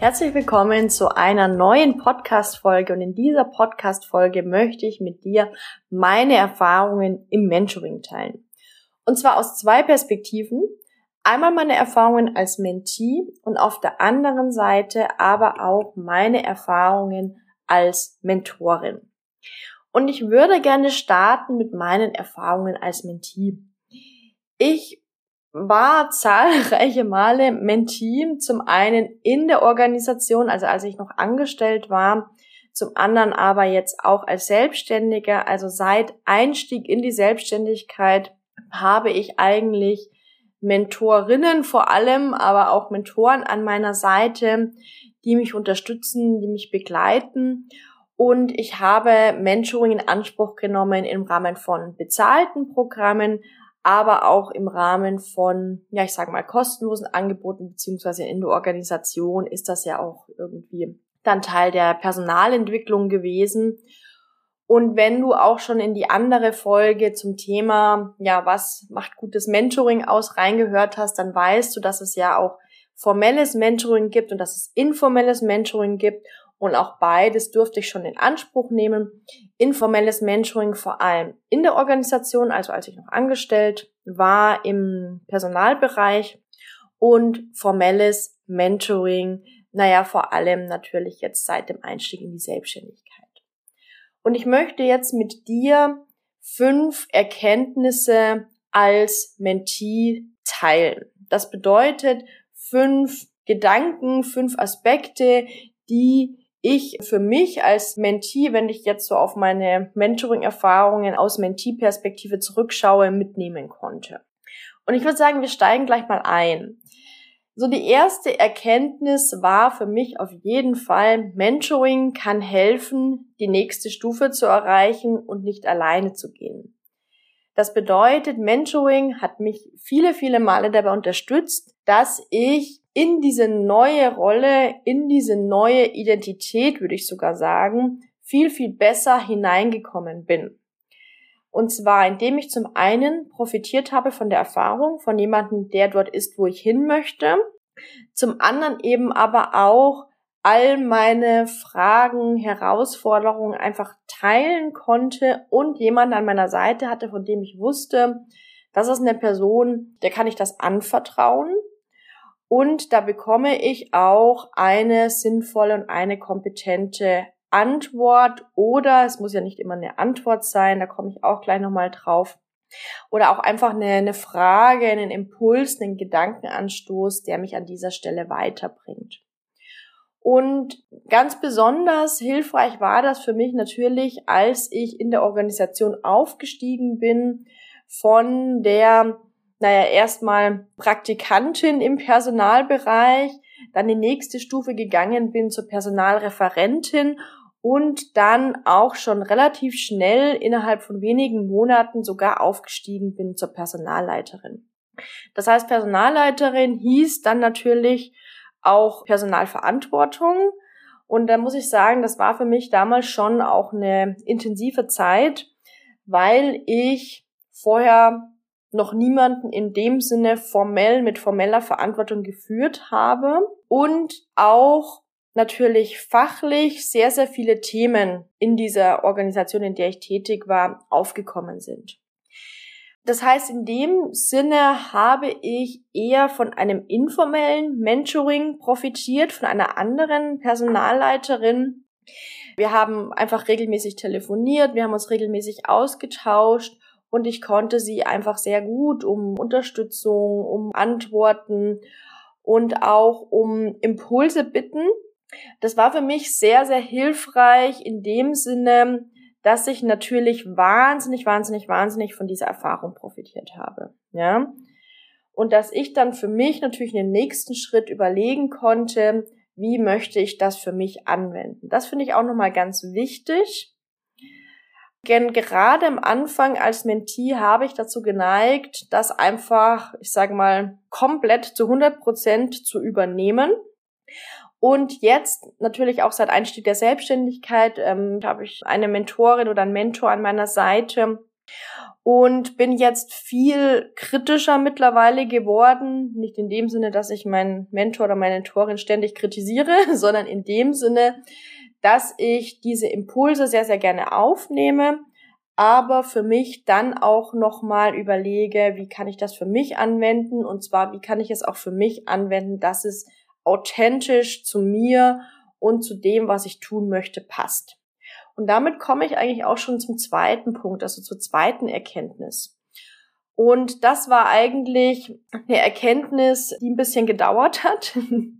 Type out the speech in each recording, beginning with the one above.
Herzlich willkommen zu einer neuen Podcast-Folge und in dieser Podcast-Folge möchte ich mit dir meine Erfahrungen im Mentoring teilen. Und zwar aus zwei Perspektiven. Einmal meine Erfahrungen als Mentee und auf der anderen Seite aber auch meine Erfahrungen als Mentorin. Und ich würde gerne starten mit meinen Erfahrungen als Mentee. Ich war zahlreiche Male Mentee, zum einen in der Organisation, also als ich noch angestellt war, zum anderen aber jetzt auch als Selbstständiger, also seit Einstieg in die Selbstständigkeit habe ich eigentlich Mentorinnen vor allem, aber auch Mentoren an meiner Seite, die mich unterstützen, die mich begleiten. Und ich habe Mentoring in Anspruch genommen im Rahmen von bezahlten Programmen, aber auch im Rahmen von, ja, ich sage mal, kostenlosen Angeboten, beziehungsweise in der Organisation ist das ja auch irgendwie dann Teil der Personalentwicklung gewesen. Und wenn du auch schon in die andere Folge zum Thema, ja, was macht gutes Mentoring aus, reingehört hast, dann weißt du, dass es ja auch formelles Mentoring gibt und dass es informelles Mentoring gibt. Und auch beides durfte ich schon in Anspruch nehmen. Informelles Mentoring vor allem in der Organisation, also als ich noch angestellt war im Personalbereich und formelles Mentoring, naja, vor allem natürlich jetzt seit dem Einstieg in die Selbstständigkeit. Und ich möchte jetzt mit dir fünf Erkenntnisse als Mentee teilen. Das bedeutet fünf Gedanken, fünf Aspekte, die ich für mich als Mentee, wenn ich jetzt so auf meine Mentoring-Erfahrungen aus Mentee-Perspektive zurückschaue, mitnehmen konnte. Und ich würde sagen, wir steigen gleich mal ein. So die erste Erkenntnis war für mich auf jeden Fall, Mentoring kann helfen, die nächste Stufe zu erreichen und nicht alleine zu gehen. Das bedeutet, Mentoring hat mich viele, viele Male dabei unterstützt, dass ich in diese neue Rolle, in diese neue Identität, würde ich sogar sagen, viel, viel besser hineingekommen bin. Und zwar, indem ich zum einen profitiert habe von der Erfahrung von jemandem, der dort ist, wo ich hin möchte. Zum anderen eben aber auch all meine Fragen, Herausforderungen einfach teilen konnte und jemand an meiner Seite hatte, von dem ich wusste, das ist eine Person, der kann ich das anvertrauen. Und da bekomme ich auch eine sinnvolle und eine kompetente Antwort oder es muss ja nicht immer eine Antwort sein, da komme ich auch gleich nochmal drauf. Oder auch einfach eine, eine Frage, einen Impuls, einen Gedankenanstoß, der mich an dieser Stelle weiterbringt. Und ganz besonders hilfreich war das für mich natürlich, als ich in der Organisation aufgestiegen bin von der, naja, erstmal Praktikantin im Personalbereich, dann die nächste Stufe gegangen bin zur Personalreferentin und dann auch schon relativ schnell innerhalb von wenigen Monaten sogar aufgestiegen bin zur Personalleiterin. Das heißt, Personalleiterin hieß dann natürlich auch Personalverantwortung. Und da muss ich sagen, das war für mich damals schon auch eine intensive Zeit, weil ich vorher noch niemanden in dem Sinne formell mit formeller Verantwortung geführt habe und auch natürlich fachlich sehr, sehr viele Themen in dieser Organisation, in der ich tätig war, aufgekommen sind. Das heißt, in dem Sinne habe ich eher von einem informellen Mentoring profitiert, von einer anderen Personalleiterin. Wir haben einfach regelmäßig telefoniert, wir haben uns regelmäßig ausgetauscht und ich konnte sie einfach sehr gut um Unterstützung, um Antworten und auch um Impulse bitten. Das war für mich sehr, sehr hilfreich in dem Sinne, dass ich natürlich wahnsinnig, wahnsinnig, wahnsinnig von dieser Erfahrung profitiert habe. Ja. und dass ich dann für mich natürlich den nächsten Schritt überlegen konnte, wie möchte ich das für mich anwenden. Das finde ich auch nochmal ganz wichtig. Denn gerade am Anfang als Mentee habe ich dazu geneigt, das einfach, ich sage mal, komplett zu 100 Prozent zu übernehmen. Und jetzt natürlich auch seit Einstieg der Selbstständigkeit ähm, habe ich eine Mentorin oder einen Mentor an meiner Seite und bin jetzt viel kritischer mittlerweile geworden. Nicht in dem Sinne, dass ich meinen Mentor oder meine Mentorin ständig kritisiere, sondern in dem Sinne, dass ich diese Impulse sehr, sehr gerne aufnehme, aber für mich dann auch nochmal überlege, wie kann ich das für mich anwenden und zwar, wie kann ich es auch für mich anwenden, dass es authentisch zu mir und zu dem, was ich tun möchte, passt. Und damit komme ich eigentlich auch schon zum zweiten Punkt, also zur zweiten Erkenntnis. Und das war eigentlich eine Erkenntnis, die ein bisschen gedauert hat.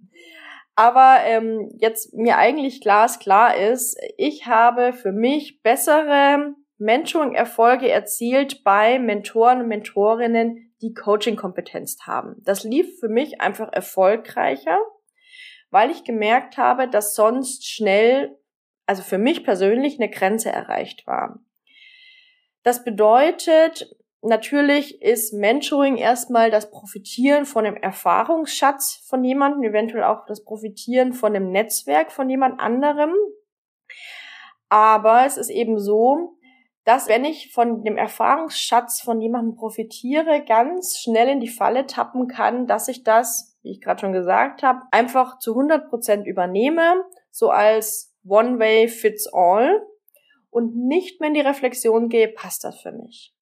Aber ähm, jetzt mir eigentlich glasklar ist, ich habe für mich bessere Mentoring-Erfolge erzielt bei Mentoren und Mentorinnen, die Coaching-Kompetenz haben. Das lief für mich einfach erfolgreicher, weil ich gemerkt habe, dass sonst schnell also für mich persönlich eine Grenze erreicht war. Das bedeutet, natürlich ist Mentoring erstmal das Profitieren von dem Erfahrungsschatz von jemandem, eventuell auch das Profitieren von dem Netzwerk von jemand anderem. Aber es ist eben so, dass wenn ich von dem Erfahrungsschatz von jemandem profitiere, ganz schnell in die Falle tappen kann, dass ich das, wie ich gerade schon gesagt habe, einfach zu 100 Prozent übernehme, so als One Way Fits All und nicht mehr in die Reflexion gehe, passt das für mich.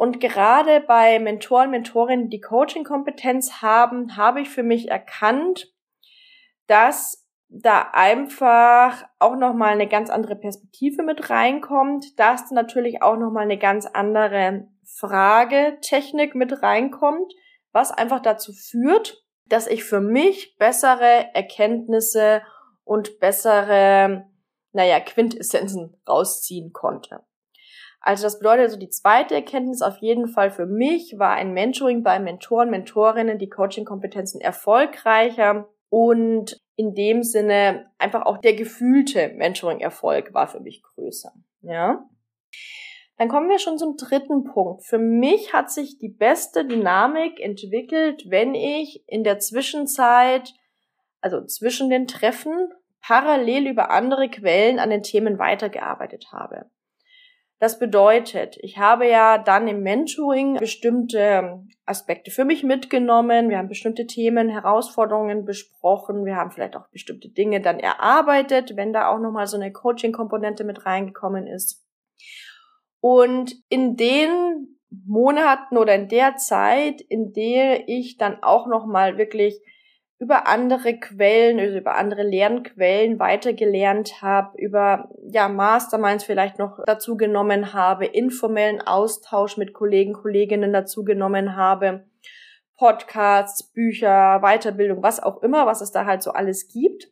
Und gerade bei Mentoren, Mentorinnen, die Coaching-Kompetenz haben, habe ich für mich erkannt, dass da einfach auch nochmal eine ganz andere Perspektive mit reinkommt, dass natürlich auch nochmal eine ganz andere Fragetechnik mit reinkommt, was einfach dazu führt, dass ich für mich bessere Erkenntnisse und bessere, naja, Quintessenzen rausziehen konnte. Also das bedeutet also die zweite Erkenntnis auf jeden Fall für mich war ein Mentoring bei Mentoren, Mentorinnen, die Coaching-Kompetenzen erfolgreicher und in dem Sinne einfach auch der gefühlte Mentoring-Erfolg war für mich größer. Ja. Dann kommen wir schon zum dritten Punkt. Für mich hat sich die beste Dynamik entwickelt, wenn ich in der Zwischenzeit, also zwischen den Treffen parallel über andere Quellen an den Themen weitergearbeitet habe. Das bedeutet, ich habe ja dann im Mentoring bestimmte Aspekte für mich mitgenommen. Wir haben bestimmte Themen, Herausforderungen besprochen. Wir haben vielleicht auch bestimmte Dinge dann erarbeitet, wenn da auch nochmal so eine Coaching-Komponente mit reingekommen ist. Und in den Monaten oder in der Zeit, in der ich dann auch nochmal wirklich über andere Quellen, also über andere Lernquellen weitergelernt habe, über ja Masterminds vielleicht noch dazu genommen habe, informellen Austausch mit Kollegen, Kolleginnen dazu genommen habe, Podcasts, Bücher, Weiterbildung, was auch immer, was es da halt so alles gibt,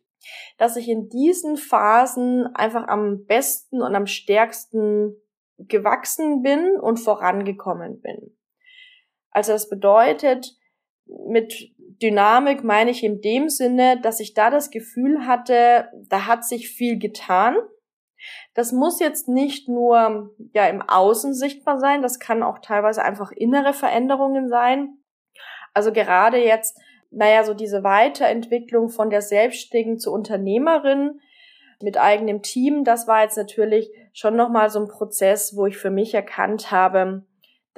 dass ich in diesen Phasen einfach am besten und am stärksten gewachsen bin und vorangekommen bin. Also das bedeutet, mit Dynamik meine ich in dem Sinne, dass ich da das Gefühl hatte, da hat sich viel getan. Das muss jetzt nicht nur ja im Außen sichtbar sein, das kann auch teilweise einfach innere Veränderungen sein. Also gerade jetzt, naja, so diese Weiterentwicklung von der Selbstständigen zur Unternehmerin mit eigenem Team, das war jetzt natürlich schon nochmal so ein Prozess, wo ich für mich erkannt habe,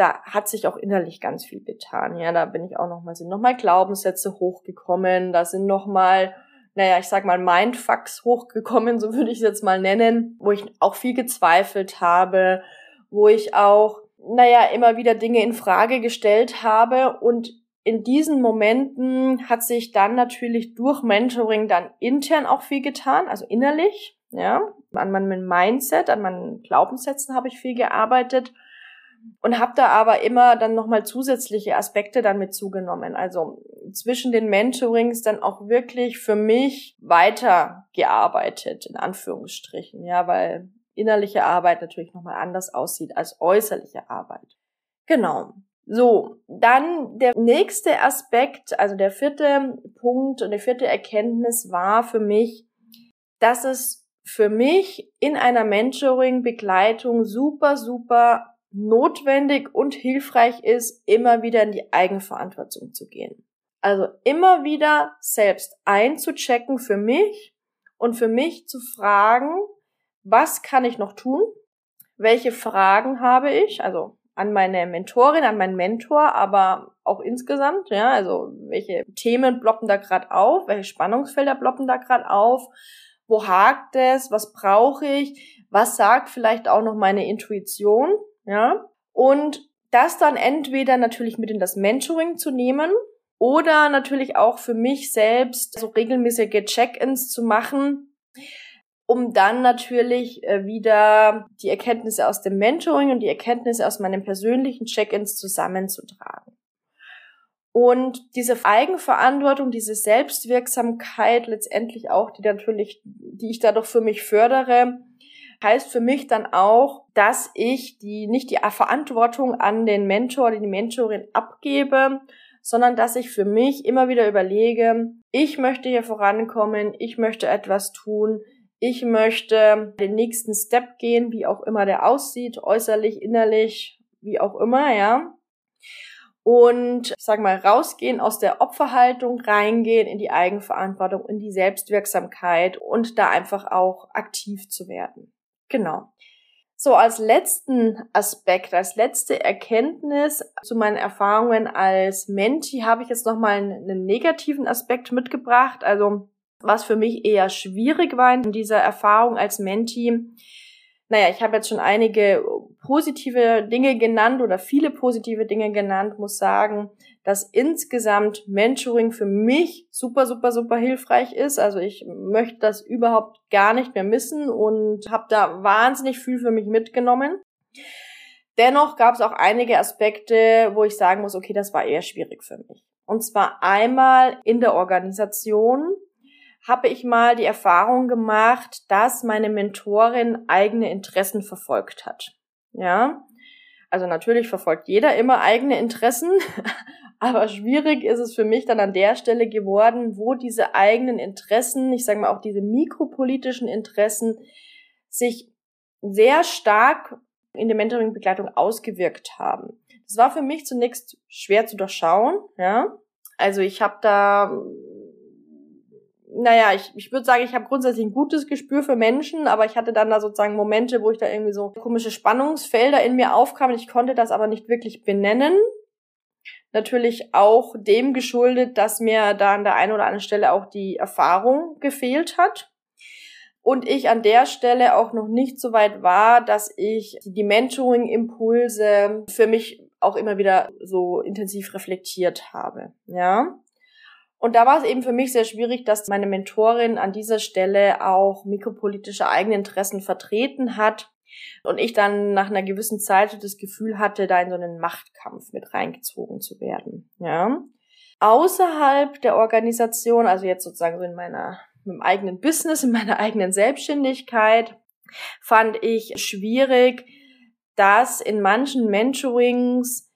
da hat sich auch innerlich ganz viel getan. Ja, da bin ich auch nochmal, sind nochmal Glaubenssätze hochgekommen, da sind nochmal, naja, ich sag mal Mindfucks hochgekommen, so würde ich es jetzt mal nennen, wo ich auch viel gezweifelt habe, wo ich auch, naja, immer wieder Dinge in Frage gestellt habe. Und in diesen Momenten hat sich dann natürlich durch Mentoring dann intern auch viel getan, also innerlich, ja, an meinem Mindset, an meinen Glaubenssätzen habe ich viel gearbeitet und habe da aber immer dann nochmal zusätzliche Aspekte dann mit zugenommen. Also zwischen den Mentorings dann auch wirklich für mich weitergearbeitet, in Anführungsstrichen, ja, weil innerliche Arbeit natürlich nochmal anders aussieht als äußerliche Arbeit. Genau. So, dann der nächste Aspekt, also der vierte Punkt und die vierte Erkenntnis war für mich, dass es für mich in einer Mentoring-Begleitung super, super notwendig und hilfreich ist, immer wieder in die Eigenverantwortung zu gehen. Also immer wieder selbst einzuchecken für mich und für mich zu fragen, was kann ich noch tun? Welche Fragen habe ich? Also an meine Mentorin, an meinen Mentor, aber auch insgesamt, ja, also welche Themen ploppen da gerade auf, welche Spannungsfelder ploppen da gerade auf, wo hakt es, was brauche ich, was sagt vielleicht auch noch meine Intuition, ja, und das dann entweder natürlich mit in das Mentoring zu nehmen oder natürlich auch für mich selbst so regelmäßige Check-ins zu machen, um dann natürlich äh, wieder die Erkenntnisse aus dem Mentoring und die Erkenntnisse aus meinen persönlichen Check-ins zusammenzutragen. Und diese Eigenverantwortung, diese Selbstwirksamkeit letztendlich auch, die natürlich, die ich dadurch für mich fördere, heißt für mich dann auch, dass ich die, nicht die Verantwortung an den Mentor oder die Mentorin abgebe, sondern dass ich für mich immer wieder überlege, ich möchte hier vorankommen, ich möchte etwas tun, ich möchte den nächsten Step gehen, wie auch immer der aussieht, äußerlich, innerlich, wie auch immer, ja. Und, sag mal, rausgehen aus der Opferhaltung, reingehen in die Eigenverantwortung, in die Selbstwirksamkeit und da einfach auch aktiv zu werden. Genau. So, als letzten Aspekt, als letzte Erkenntnis zu meinen Erfahrungen als Menti habe ich jetzt nochmal einen negativen Aspekt mitgebracht. Also was für mich eher schwierig war in dieser Erfahrung als Menti. Naja, ich habe jetzt schon einige positive Dinge genannt oder viele positive Dinge genannt, muss sagen, dass insgesamt Mentoring für mich super, super, super hilfreich ist. Also ich möchte das überhaupt gar nicht mehr missen und habe da wahnsinnig viel für mich mitgenommen. Dennoch gab es auch einige Aspekte, wo ich sagen muss, okay, das war eher schwierig für mich. Und zwar einmal in der Organisation habe ich mal die Erfahrung gemacht, dass meine Mentorin eigene Interessen verfolgt hat. Ja, also natürlich verfolgt jeder immer eigene Interessen, aber schwierig ist es für mich dann an der Stelle geworden, wo diese eigenen Interessen, ich sage mal auch diese mikropolitischen Interessen, sich sehr stark in der Mentoring-Begleitung ausgewirkt haben. Das war für mich zunächst schwer zu durchschauen, ja. Also ich habe da naja, ich, ich würde sagen, ich habe grundsätzlich ein gutes Gespür für Menschen, aber ich hatte dann da sozusagen Momente, wo ich da irgendwie so komische Spannungsfelder in mir aufkamen. Ich konnte das aber nicht wirklich benennen. Natürlich auch dem geschuldet, dass mir da an der einen oder anderen Stelle auch die Erfahrung gefehlt hat. Und ich an der Stelle auch noch nicht so weit war, dass ich die Mentoring-Impulse für mich auch immer wieder so intensiv reflektiert habe. Ja. Und da war es eben für mich sehr schwierig, dass meine Mentorin an dieser Stelle auch mikropolitische Eigeninteressen vertreten hat und ich dann nach einer gewissen Zeit das Gefühl hatte, da in so einen Machtkampf mit reingezogen zu werden. Ja. Außerhalb der Organisation, also jetzt sozusagen so in meiner, im eigenen Business, in meiner eigenen Selbstständigkeit, fand ich schwierig, dass in manchen Mentorings,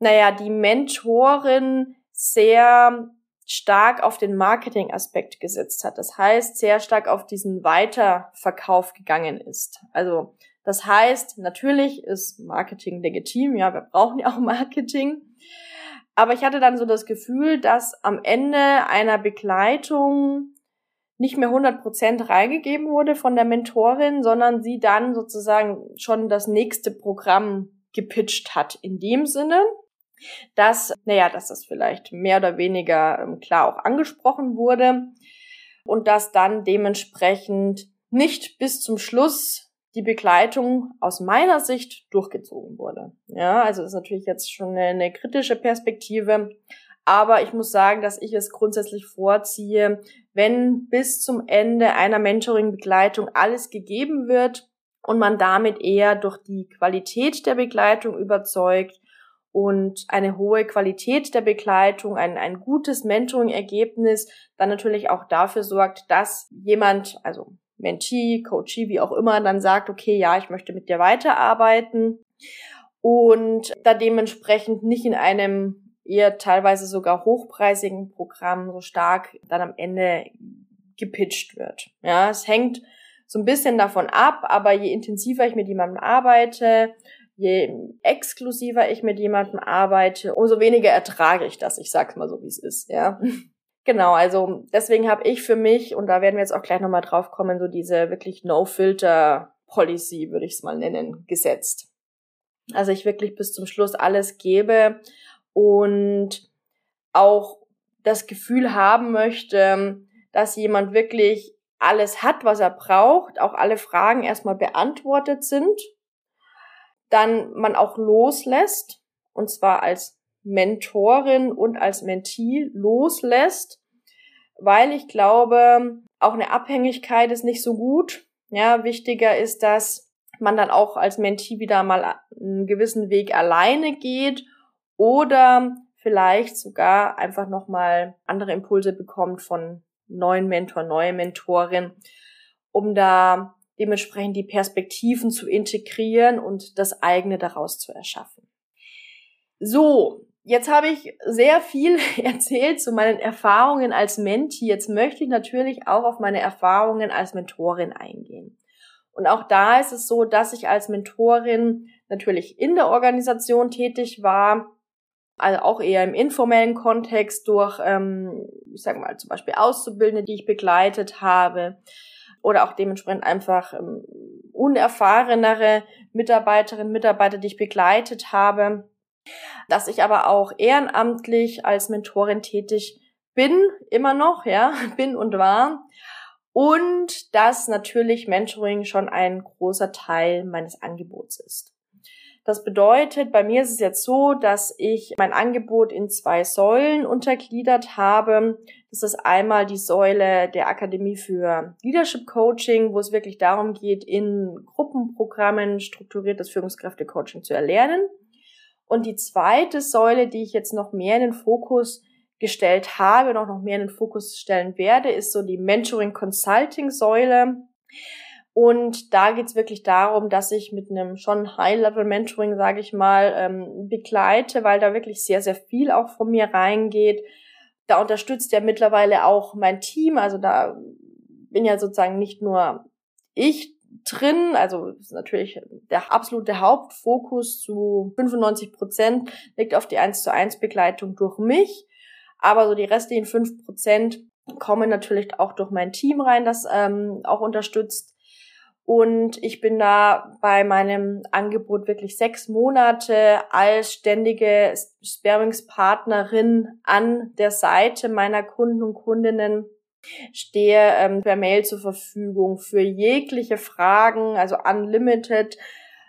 naja, die Mentorin sehr stark auf den Marketing-Aspekt gesetzt hat. Das heißt, sehr stark auf diesen Weiterverkauf gegangen ist. Also, das heißt, natürlich ist Marketing legitim. Ja, wir brauchen ja auch Marketing. Aber ich hatte dann so das Gefühl, dass am Ende einer Begleitung nicht mehr 100% reingegeben wurde von der Mentorin, sondern sie dann sozusagen schon das nächste Programm gepitcht hat. In dem Sinne, dass, naja, dass das vielleicht mehr oder weniger ähm, klar auch angesprochen wurde und dass dann dementsprechend nicht bis zum Schluss die Begleitung aus meiner Sicht durchgezogen wurde. Ja, also das ist natürlich jetzt schon eine, eine kritische Perspektive, aber ich muss sagen, dass ich es grundsätzlich vorziehe, wenn bis zum Ende einer Mentoring-Begleitung alles gegeben wird und man damit eher durch die Qualität der Begleitung überzeugt und eine hohe Qualität der Begleitung, ein, ein gutes Mentoring-Ergebnis dann natürlich auch dafür sorgt, dass jemand, also Mentee, Coachee, wie auch immer, dann sagt, okay, ja, ich möchte mit dir weiterarbeiten. und da dementsprechend nicht in einem eher teilweise sogar hochpreisigen Programm so stark dann am Ende gepitcht wird. Ja, es hängt so ein bisschen davon ab, aber je intensiver ich mit jemandem arbeite, je exklusiver ich mit jemandem arbeite, umso weniger ertrage ich das. Ich sag's mal so, wie es ist, ja. Genau, also deswegen habe ich für mich, und da werden wir jetzt auch gleich nochmal drauf kommen, so diese wirklich No-Filter-Policy, würde ich es mal nennen, gesetzt. Also ich wirklich bis zum Schluss alles gebe und auch das Gefühl haben möchte, dass jemand wirklich alles hat, was er braucht, auch alle Fragen erstmal beantwortet sind, dann man auch loslässt, und zwar als Mentorin und als Mentee loslässt, weil ich glaube, auch eine Abhängigkeit ist nicht so gut. Ja, wichtiger ist, dass man dann auch als Mentee wieder mal einen gewissen Weg alleine geht oder vielleicht sogar einfach nochmal andere Impulse bekommt von neuen Mentor, neue Mentorin, um da dementsprechend die Perspektiven zu integrieren und das eigene daraus zu erschaffen. So, jetzt habe ich sehr viel erzählt zu meinen Erfahrungen als Menti. Jetzt möchte ich natürlich auch auf meine Erfahrungen als Mentorin eingehen. Und auch da ist es so, dass ich als Mentorin natürlich in der Organisation tätig war, also auch eher im informellen Kontext durch, ähm, ich sage mal zum Beispiel Auszubildende, die ich begleitet habe, oder auch dementsprechend einfach ähm, unerfahrenere Mitarbeiterinnen, Mitarbeiter, die ich begleitet habe, dass ich aber auch ehrenamtlich als Mentorin tätig bin, immer noch, ja, bin und war. Und dass natürlich Mentoring schon ein großer Teil meines Angebots ist. Das bedeutet, bei mir ist es jetzt so, dass ich mein Angebot in zwei Säulen untergliedert habe. Das ist einmal die Säule der Akademie für Leadership Coaching, wo es wirklich darum geht, in Gruppenprogrammen strukturiertes Führungskräftecoaching zu erlernen. Und die zweite Säule, die ich jetzt noch mehr in den Fokus gestellt habe und auch noch mehr in den Fokus stellen werde, ist so die Mentoring Consulting Säule. Und da geht's wirklich darum, dass ich mit einem schon High-Level-Mentoring, sage ich mal, ähm, begleite, weil da wirklich sehr, sehr viel auch von mir reingeht. Da unterstützt ja mittlerweile auch mein Team. Also da bin ja sozusagen nicht nur ich drin, also ist natürlich der absolute Hauptfokus zu 95 Prozent liegt auf die 1 zu 1 Begleitung durch mich. Aber so die restlichen 5 Prozent kommen natürlich auch durch mein Team rein, das ähm, auch unterstützt. Und ich bin da bei meinem Angebot wirklich sechs Monate als ständige Sparringspartnerin an der Seite meiner Kunden und Kundinnen stehe ähm, per Mail zur Verfügung für jegliche Fragen, also unlimited.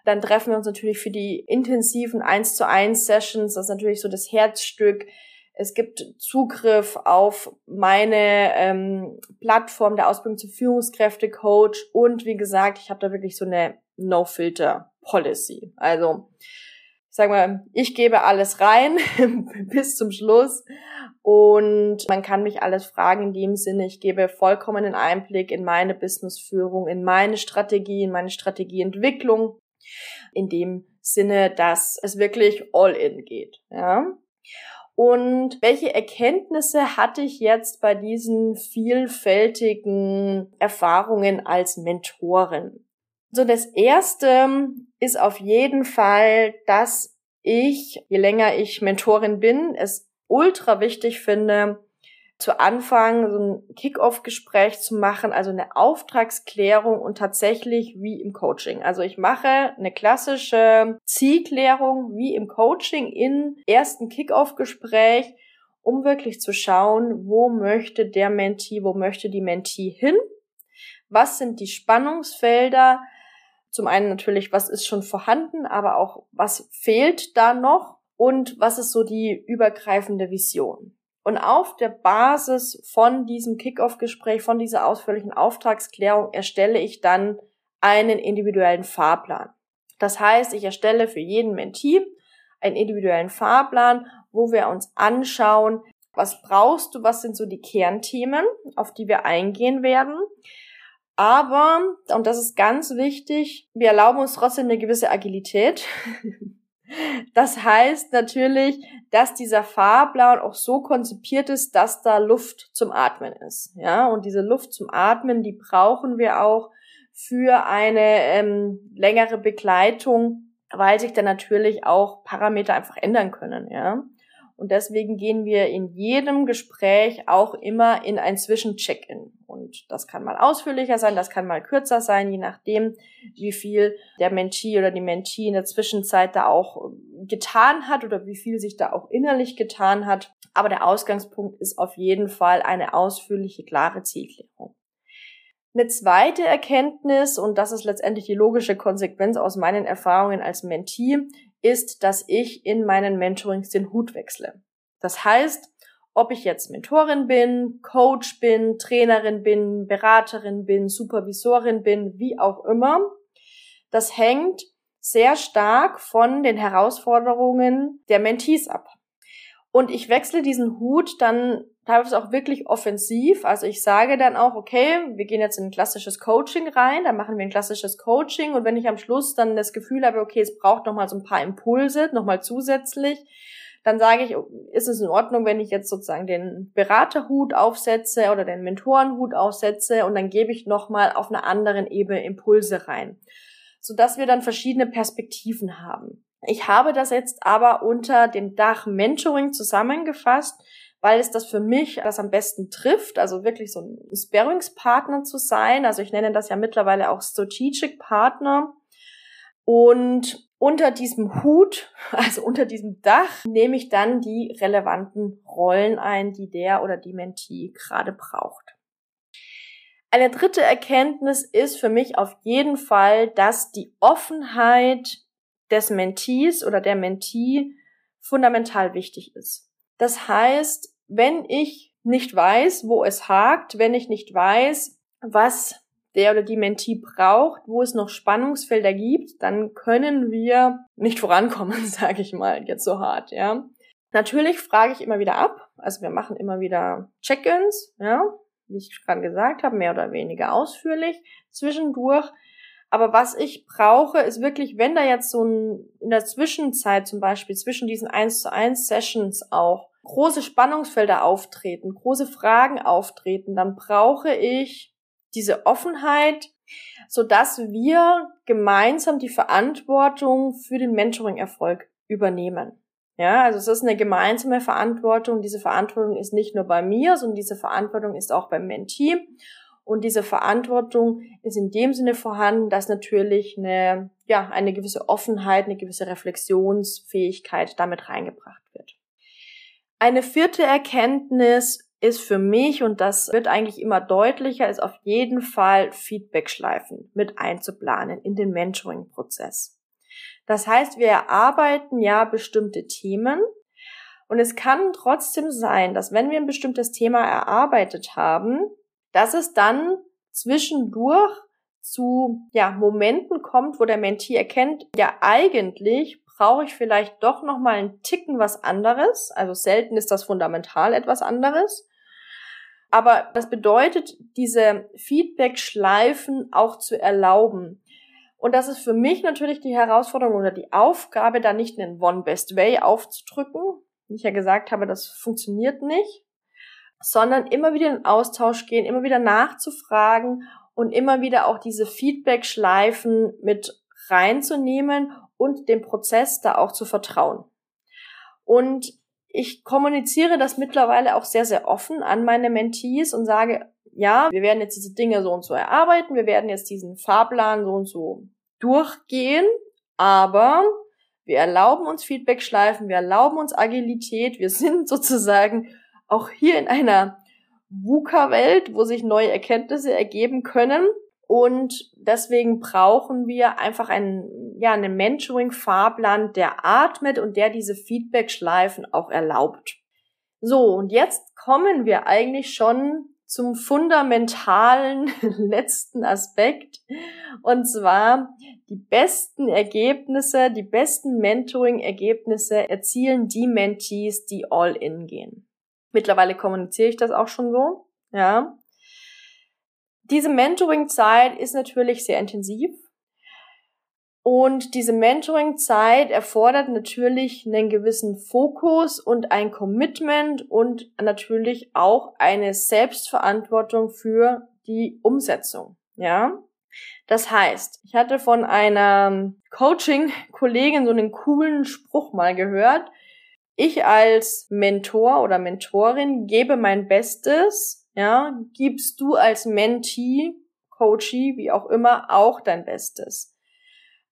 Dann treffen wir uns natürlich für die intensiven 1 zu 1 Sessions, das ist natürlich so das Herzstück es gibt Zugriff auf meine ähm, Plattform der Ausbildung zum Führungskräfte-Coach und wie gesagt, ich habe da wirklich so eine No-Filter-Policy. Also ich sage mal, ich gebe alles rein bis zum Schluss und man kann mich alles fragen in dem Sinne, ich gebe vollkommenen Einblick in meine Businessführung, in meine Strategie, in meine Strategieentwicklung, in dem Sinne, dass es wirklich all in geht, ja. Und welche Erkenntnisse hatte ich jetzt bei diesen vielfältigen Erfahrungen als Mentorin? So, das erste ist auf jeden Fall, dass ich, je länger ich Mentorin bin, es ultra wichtig finde, zu Anfang so ein Kick-off-Gespräch zu machen, also eine Auftragsklärung und tatsächlich wie im Coaching. Also ich mache eine klassische Zielklärung wie im Coaching in ersten Kick-off-Gespräch, um wirklich zu schauen, wo möchte der Mentee, wo möchte die Mentee hin? Was sind die Spannungsfelder? Zum einen natürlich, was ist schon vorhanden, aber auch, was fehlt da noch? Und was ist so die übergreifende Vision? Und auf der Basis von diesem Kickoff-Gespräch, von dieser ausführlichen Auftragsklärung erstelle ich dann einen individuellen Fahrplan. Das heißt, ich erstelle für jeden Mentee einen individuellen Fahrplan, wo wir uns anschauen, was brauchst du, was sind so die Kernthemen, auf die wir eingehen werden. Aber, und das ist ganz wichtig, wir erlauben uns trotzdem eine gewisse Agilität. Das heißt natürlich, dass dieser Fahrplan auch so konzipiert ist, dass da Luft zum Atmen ist. Ja, und diese Luft zum Atmen, die brauchen wir auch für eine ähm, längere Begleitung, weil sich dann natürlich auch Parameter einfach ändern können. Ja, und deswegen gehen wir in jedem Gespräch auch immer in ein Zwischencheck-in. Und das kann mal ausführlicher sein, das kann mal kürzer sein, je nachdem, wie viel der Mentee oder die Mentee in der Zwischenzeit da auch getan hat oder wie viel sich da auch innerlich getan hat. Aber der Ausgangspunkt ist auf jeden Fall eine ausführliche, klare Zielklärung. Eine zweite Erkenntnis, und das ist letztendlich die logische Konsequenz aus meinen Erfahrungen als Mentee, ist, dass ich in meinen Mentorings den Hut wechsle. Das heißt, ob ich jetzt Mentorin bin, Coach bin, Trainerin bin, Beraterin bin, Supervisorin bin, wie auch immer, das hängt sehr stark von den Herausforderungen der Mentees ab. Und ich wechsle diesen Hut dann teilweise auch wirklich offensiv. Also ich sage dann auch, okay, wir gehen jetzt in ein klassisches Coaching rein, dann machen wir ein klassisches Coaching und wenn ich am Schluss dann das Gefühl habe, okay, es braucht nochmal so ein paar Impulse, nochmal zusätzlich, dann sage ich, ist es in Ordnung, wenn ich jetzt sozusagen den Beraterhut aufsetze oder den Mentorenhut aufsetze und dann gebe ich nochmal auf einer anderen Ebene Impulse rein, sodass wir dann verschiedene Perspektiven haben. Ich habe das jetzt aber unter dem Dach Mentoring zusammengefasst, weil es das für mich das am besten trifft, also wirklich so ein Sparringspartner zu sein. Also ich nenne das ja mittlerweile auch Strategic Partner. Und unter diesem Hut, also unter diesem Dach, nehme ich dann die relevanten Rollen ein, die der oder die Mentee gerade braucht. Eine dritte Erkenntnis ist für mich auf jeden Fall, dass die Offenheit des Mentees oder der Mentee fundamental wichtig ist. Das heißt, wenn ich nicht weiß, wo es hakt, wenn ich nicht weiß, was der oder die Mentee braucht, wo es noch Spannungsfelder gibt, dann können wir nicht vorankommen, sage ich mal, jetzt so hart, ja. Natürlich frage ich immer wieder ab, also wir machen immer wieder Check-ins, ja, wie ich gerade gesagt habe, mehr oder weniger ausführlich zwischendurch. Aber was ich brauche, ist wirklich, wenn da jetzt so ein, in der Zwischenzeit zum Beispiel, zwischen diesen 1 zu 1 Sessions auch, große Spannungsfelder auftreten, große Fragen auftreten, dann brauche ich diese Offenheit, so dass wir gemeinsam die Verantwortung für den Mentoring-Erfolg übernehmen. Ja, also es ist eine gemeinsame Verantwortung. Diese Verantwortung ist nicht nur bei mir, sondern diese Verantwortung ist auch beim Mentee. Und diese Verantwortung ist in dem Sinne vorhanden, dass natürlich eine, ja, eine gewisse Offenheit, eine gewisse Reflexionsfähigkeit damit reingebracht wird. Eine vierte Erkenntnis ist für mich, und das wird eigentlich immer deutlicher, ist auf jeden Fall Feedback-Schleifen mit einzuplanen in den Mentoring-Prozess. Das heißt, wir erarbeiten ja bestimmte Themen und es kann trotzdem sein, dass wenn wir ein bestimmtes Thema erarbeitet haben, dass es dann zwischendurch zu ja, Momenten kommt, wo der Mentee erkennt, ja eigentlich brauche ich vielleicht doch noch mal einen Ticken was anderes. Also selten ist das fundamental etwas anderes. Aber das bedeutet, diese Feedback-Schleifen auch zu erlauben. Und das ist für mich natürlich die Herausforderung oder die Aufgabe, da nicht einen One Best Way aufzudrücken. Wie ich ja gesagt habe, das funktioniert nicht. Sondern immer wieder in Austausch gehen, immer wieder nachzufragen und immer wieder auch diese Feedback-Schleifen mit reinzunehmen und dem Prozess da auch zu vertrauen. Und ich kommuniziere das mittlerweile auch sehr, sehr offen an meine Mentees und sage, ja, wir werden jetzt diese Dinge so und so erarbeiten, wir werden jetzt diesen Fahrplan so und so durchgehen, aber wir erlauben uns Feedback-Schleifen, wir erlauben uns Agilität, wir sind sozusagen auch hier in einer VUCA-Welt, wo sich neue Erkenntnisse ergeben können und deswegen brauchen wir einfach einen, ja, einen Mentoring-Fahrplan, der atmet und der diese Feedback-Schleifen auch erlaubt. So, und jetzt kommen wir eigentlich schon zum fundamentalen letzten Aspekt. Und zwar die besten Ergebnisse, die besten Mentoring-Ergebnisse erzielen die Mentees, die all in gehen. Mittlerweile kommuniziere ich das auch schon so, ja. Diese Mentoring-Zeit ist natürlich sehr intensiv. Und diese Mentoring-Zeit erfordert natürlich einen gewissen Fokus und ein Commitment und natürlich auch eine Selbstverantwortung für die Umsetzung. Ja. Das heißt, ich hatte von einer Coaching-Kollegin so einen coolen Spruch mal gehört. Ich als Mentor oder Mentorin gebe mein Bestes, ja, gibst du als Mentee, Coachee, wie auch immer, auch dein Bestes.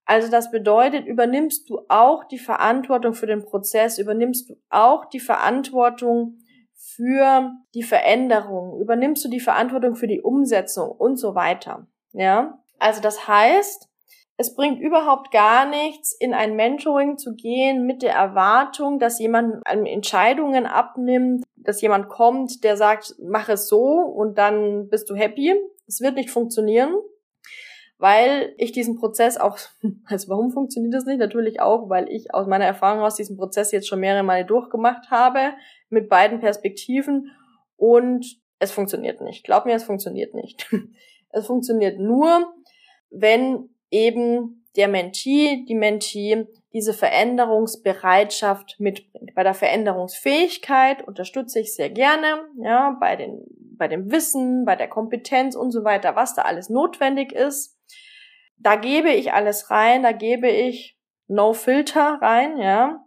Also das bedeutet, übernimmst du auch die Verantwortung für den Prozess, übernimmst du auch die Verantwortung für die Veränderung, übernimmst du die Verantwortung für die Umsetzung und so weiter. Ja, also das heißt, es bringt überhaupt gar nichts, in ein Mentoring zu gehen mit der Erwartung, dass jemand Entscheidungen abnimmt, dass jemand kommt, der sagt, mach es so und dann bist du happy. Es wird nicht funktionieren weil ich diesen Prozess auch, also warum funktioniert das nicht? Natürlich auch, weil ich aus meiner Erfahrung aus diesem Prozess jetzt schon mehrere Male durchgemacht habe, mit beiden Perspektiven und es funktioniert nicht. Glaub mir, es funktioniert nicht. Es funktioniert nur, wenn eben der Mentee, die Mentee diese Veränderungsbereitschaft mitbringt. Bei der Veränderungsfähigkeit unterstütze ich sehr gerne, ja, bei den, bei dem Wissen, bei der Kompetenz und so weiter, was da alles notwendig ist da gebe ich alles rein, da gebe ich No Filter rein, ja.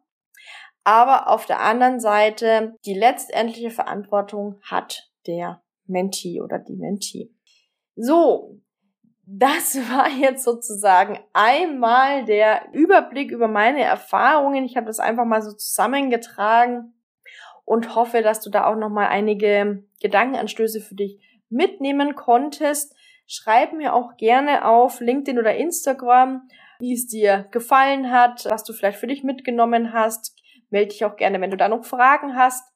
Aber auf der anderen Seite, die letztendliche Verantwortung hat der Mentee oder die Mentee. So, das war jetzt sozusagen einmal der Überblick über meine Erfahrungen. Ich habe das einfach mal so zusammengetragen und hoffe, dass du da auch noch mal einige Gedankenanstöße für dich mitnehmen konntest. Schreib mir auch gerne auf LinkedIn oder Instagram, wie es dir gefallen hat, was du vielleicht für dich mitgenommen hast. Melde dich auch gerne, wenn du da noch Fragen hast.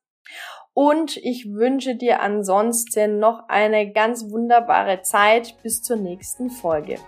Und ich wünsche dir ansonsten noch eine ganz wunderbare Zeit bis zur nächsten Folge.